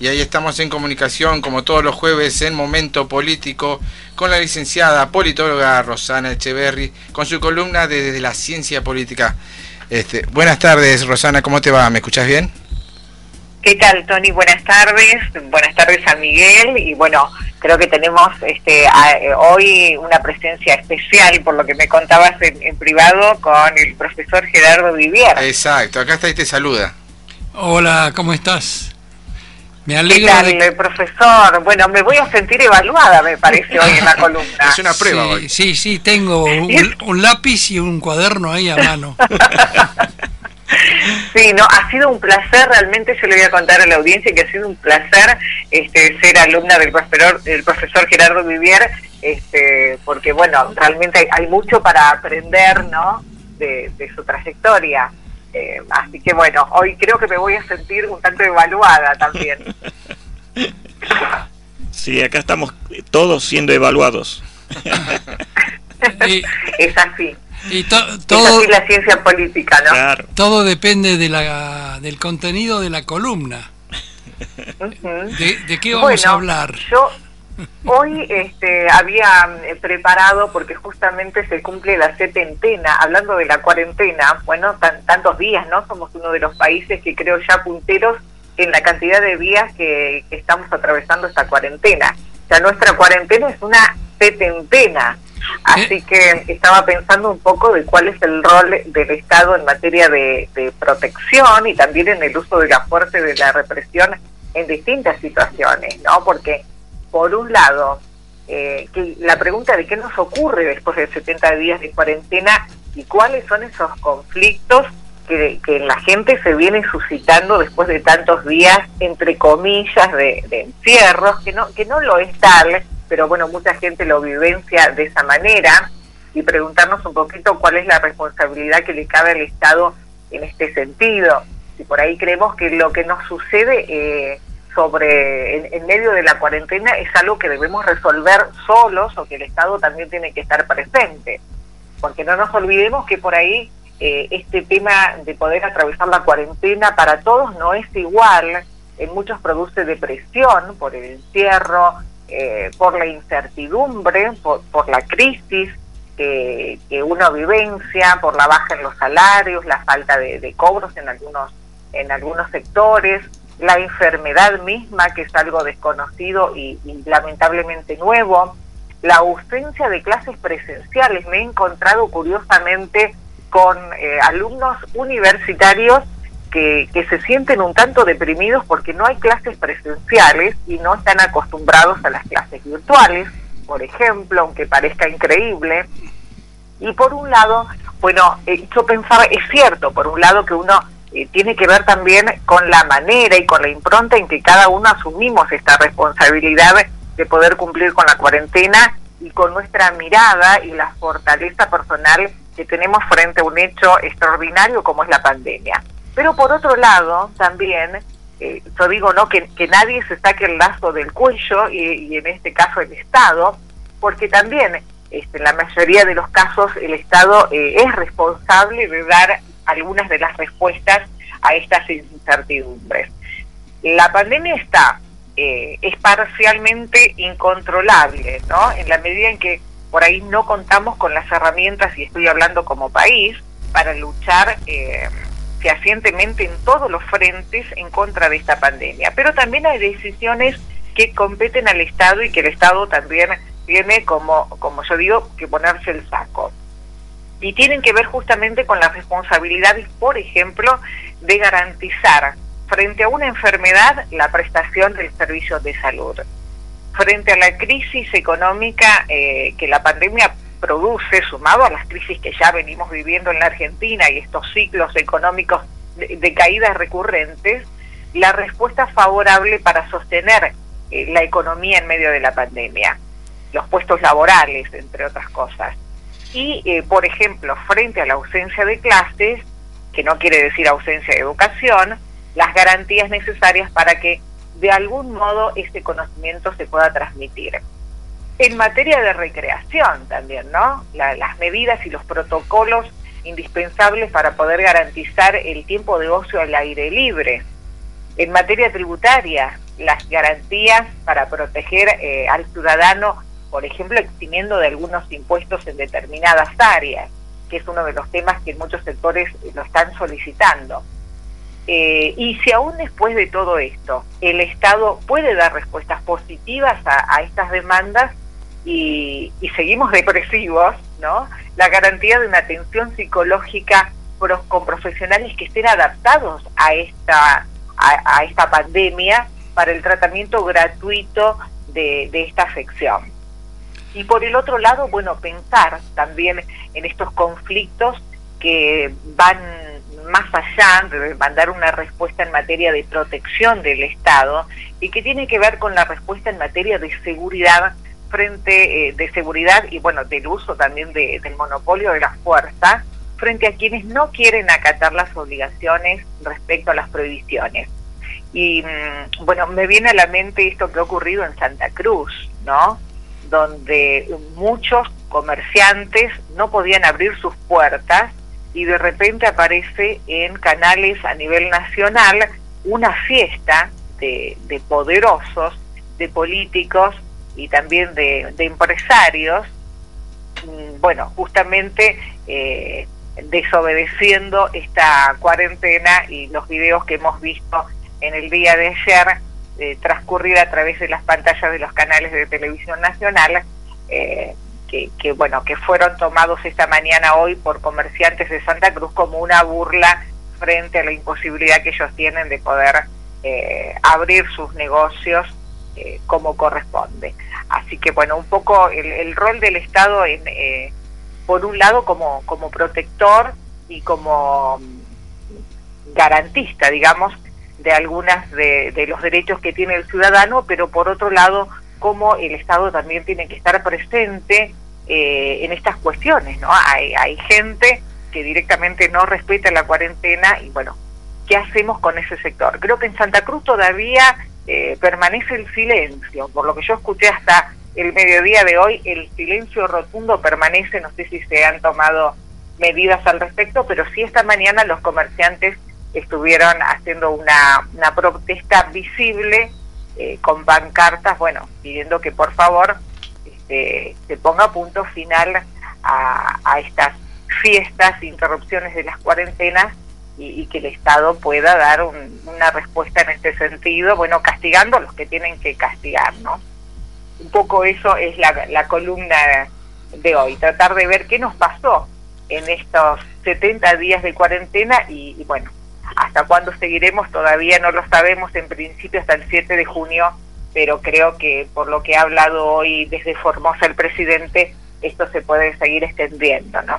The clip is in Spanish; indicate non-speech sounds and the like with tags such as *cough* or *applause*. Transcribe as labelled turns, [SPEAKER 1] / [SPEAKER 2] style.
[SPEAKER 1] y ahí estamos en comunicación como todos los jueves en Momento Político con la licenciada politóloga Rosana Echeverry con su columna de Desde la Ciencia Política. Este, buenas tardes Rosana, ¿cómo te va? ¿Me escuchas bien?
[SPEAKER 2] ¿Qué tal, Tony? Buenas tardes. Buenas tardes a Miguel. Y bueno, creo que tenemos este eh, hoy una presencia especial, por lo que me contabas en, privado, con el profesor Gerardo Vivier.
[SPEAKER 1] Exacto, acá está y te saluda.
[SPEAKER 3] Hola, ¿cómo estás?
[SPEAKER 2] Me alegro. ¿Qué tal, profesor? Bueno, me voy a sentir evaluada, me parece, hoy en la *laughs* columna.
[SPEAKER 1] Es una prueba
[SPEAKER 3] sí,
[SPEAKER 1] hoy.
[SPEAKER 3] Sí, sí, tengo un lápiz y un cuaderno ahí a mano. *laughs*
[SPEAKER 2] Sí, no, ha sido un placer, realmente yo le voy a contar a la audiencia que ha sido un placer este, ser alumna del profesor, del profesor Gerardo Vivier, este, porque bueno, realmente hay, mucho para aprender, ¿no? De, su trayectoria. Eh, así que bueno, hoy creo que me voy a sentir un tanto evaluada también. *laughs*
[SPEAKER 4] Sí, acá estamos todos siendo evaluados.
[SPEAKER 2] es así.
[SPEAKER 3] Y todo,
[SPEAKER 2] es la ciencia política, ¿no?
[SPEAKER 3] Todo depende de la, del contenido de la columna. ¿De, qué vamos a hablar?
[SPEAKER 2] Yo hoy este, había eh, preparado, porque justamente se cumple la setentena, hablando de la cuarentena, bueno, tantos días, ¿no? Somos uno de los países que creo ya punteros en la cantidad de días que, que estamos atravesando esta cuarentena. O sea, nuestra cuarentena es una setentena. Así que estaba pensando un poco de cuál es el rol del Estado en materia de, protección y también en el uso de la fuerza y de la represión en distintas situaciones, ¿no? Porque, por un lado, eh, que la pregunta de qué nos ocurre después de 70 días de cuarentena y cuáles son esos conflictos que, que la gente se viene suscitando después de tantos días, entre comillas, de, de encierros, que no, que no lo es tal, pero bueno, mucha gente lo vivencia de esa manera y preguntarnos un poquito cuál es la responsabilidad que le cabe al Estado en este sentido. Si por ahí creemos que lo que nos sucede eh, sobre en, medio de la cuarentena es algo que debemos resolver solos o que el Estado también tiene que estar presente. Porque no nos olvidemos que por ahí eh, este tema de poder atravesar la cuarentena para todos no es igual. En muchos produce depresión por el encierro, eh, por la incertidumbre, por, la crisis que, uno vivencia, por la baja en los salarios, la falta de, cobros en algunos, en algunos sectores, la enfermedad misma, que es algo desconocido y, lamentablemente nuevo, la ausencia de clases presenciales. Me he encontrado curiosamente con eh, alumnos universitarios que, se sienten un tanto deprimidos porque no hay clases presenciales y no están acostumbrados a las clases virtuales, por ejemplo, aunque parezca increíble. Y por un lado, bueno, eh, yo pensaba, es cierto, por un lado que uno tiene que ver también con la manera y con la impronta en que cada uno asumimos esta responsabilidad de poder cumplir con la cuarentena y con nuestra mirada y la fortaleza personal que tenemos frente a un hecho extraordinario como es la pandemia. Pero por otro lado, también, eh, yo digo no que, nadie se saque el lazo del cuello, y, en este caso el Estado, porque también este, en la mayoría de los casos el Estado eh, es responsable de dar algunas de las respuestas a estas incertidumbres. La pandemia está, eh, es parcialmente incontrolable, ¿no? En la medida en que por ahí no contamos con las herramientas, y estoy hablando como país, para luchar eh, fehacientemente en todos los frentes en contra de esta pandemia. Pero también hay decisiones que competen al Estado y que el Estado también tiene como, como yo digo, que ponerse el saco. Y tienen que ver justamente con las responsabilidades, por ejemplo, de garantizar frente a una enfermedad la prestación del servicio de salud. Frente a la crisis económica eh, que la pandemia produce, sumado a las crisis que ya venimos viviendo en la Argentina y estos ciclos económicos de, caídas recurrentes, la respuesta favorable para sostener eh, la economía en medio de la pandemia, los puestos laborales, entre otras cosas. Y, eh, por ejemplo, frente a la ausencia de clases, que no quiere decir ausencia de educación, las garantías necesarias para que de algún modo este conocimiento se pueda transmitir. En materia de recreación también, ¿no? las medidas y los protocolos indispensables para poder garantizar el tiempo de ocio al aire libre. En materia tributaria, las garantías para proteger eh, al ciudadano, por ejemplo, eximiendo de algunos impuestos en determinadas áreas, que es uno de los temas que muchos sectores lo están solicitando. Eh, y si aún después de todo esto el Estado puede dar respuestas positivas a, estas demandas y, seguimos depresivos, ¿no? La garantía de una atención psicológica con profesionales que estén adaptados a esta, a, esta pandemia para el tratamiento gratuito de, de esta afección. Y por el otro lado, bueno, pensar también en estos conflictos que van más allá de mandar una respuesta en materia de protección del Estado y que tiene que ver con la respuesta en materia de seguridad frente eh, de seguridad y bueno del uso también del monopolio de la fuerza frente a quienes no quieren acatar las obligaciones respecto a las prohibiciones. Y mm, bueno me viene a la mente esto que ha ocurrido en Santa Cruz no donde muchos comerciantes no podían abrir sus puertas y de repente aparece en canales a nivel nacional una fiesta de, poderosos, de políticos y también de, empresarios, mm, bueno, justamente eh, desobedeciendo esta cuarentena y los videos que hemos visto en el día de ayer eh, transcurrir a través de las pantallas de los canales de televisión nacional, eh, que, bueno que fueron tomados esta mañana hoy por comerciantes de Santa Cruz como una burla frente a la imposibilidad que ellos tienen de poder eh, abrir sus negocios eh, como corresponde. Así que bueno, un poco el, rol del Estado en, eh, por un lado como, como protector y como mm, garantista, digamos, de algunas de, los derechos que tiene el ciudadano, pero por otro lado como el Estado también tiene que estar presente eh, en estas cuestiones, ¿no? Hay, hay gente que directamente no respeta la cuarentena y bueno, ¿qué hacemos con ese sector? Creo que en Santa Cruz todavía eh, permanece el silencio, por lo que yo escuché hasta el mediodía de hoy, el silencio rotundo permanece, no sé si se han tomado medidas al respecto, pero sí esta mañana los comerciantes estuvieron haciendo una, una protesta visible eh, con pancartas, bueno, pidiendo que por favor se, ponga punto final a, estas fiestas, interrupciones de las cuarentenas y, que el Estado pueda dar una respuesta en este sentido, bueno, castigando a los que tienen que castigar, ¿no? Un poco eso es la, columna de hoy, tratar de ver qué nos pasó en estos 70 días de cuarentena y bueno, hasta cuándo seguiremos todavía no lo sabemos, en principio hasta el 7 de junio pero creo que por lo que ha hablado hoy desde Formosa el presidente, esto se puede seguir extendiendo, ¿no?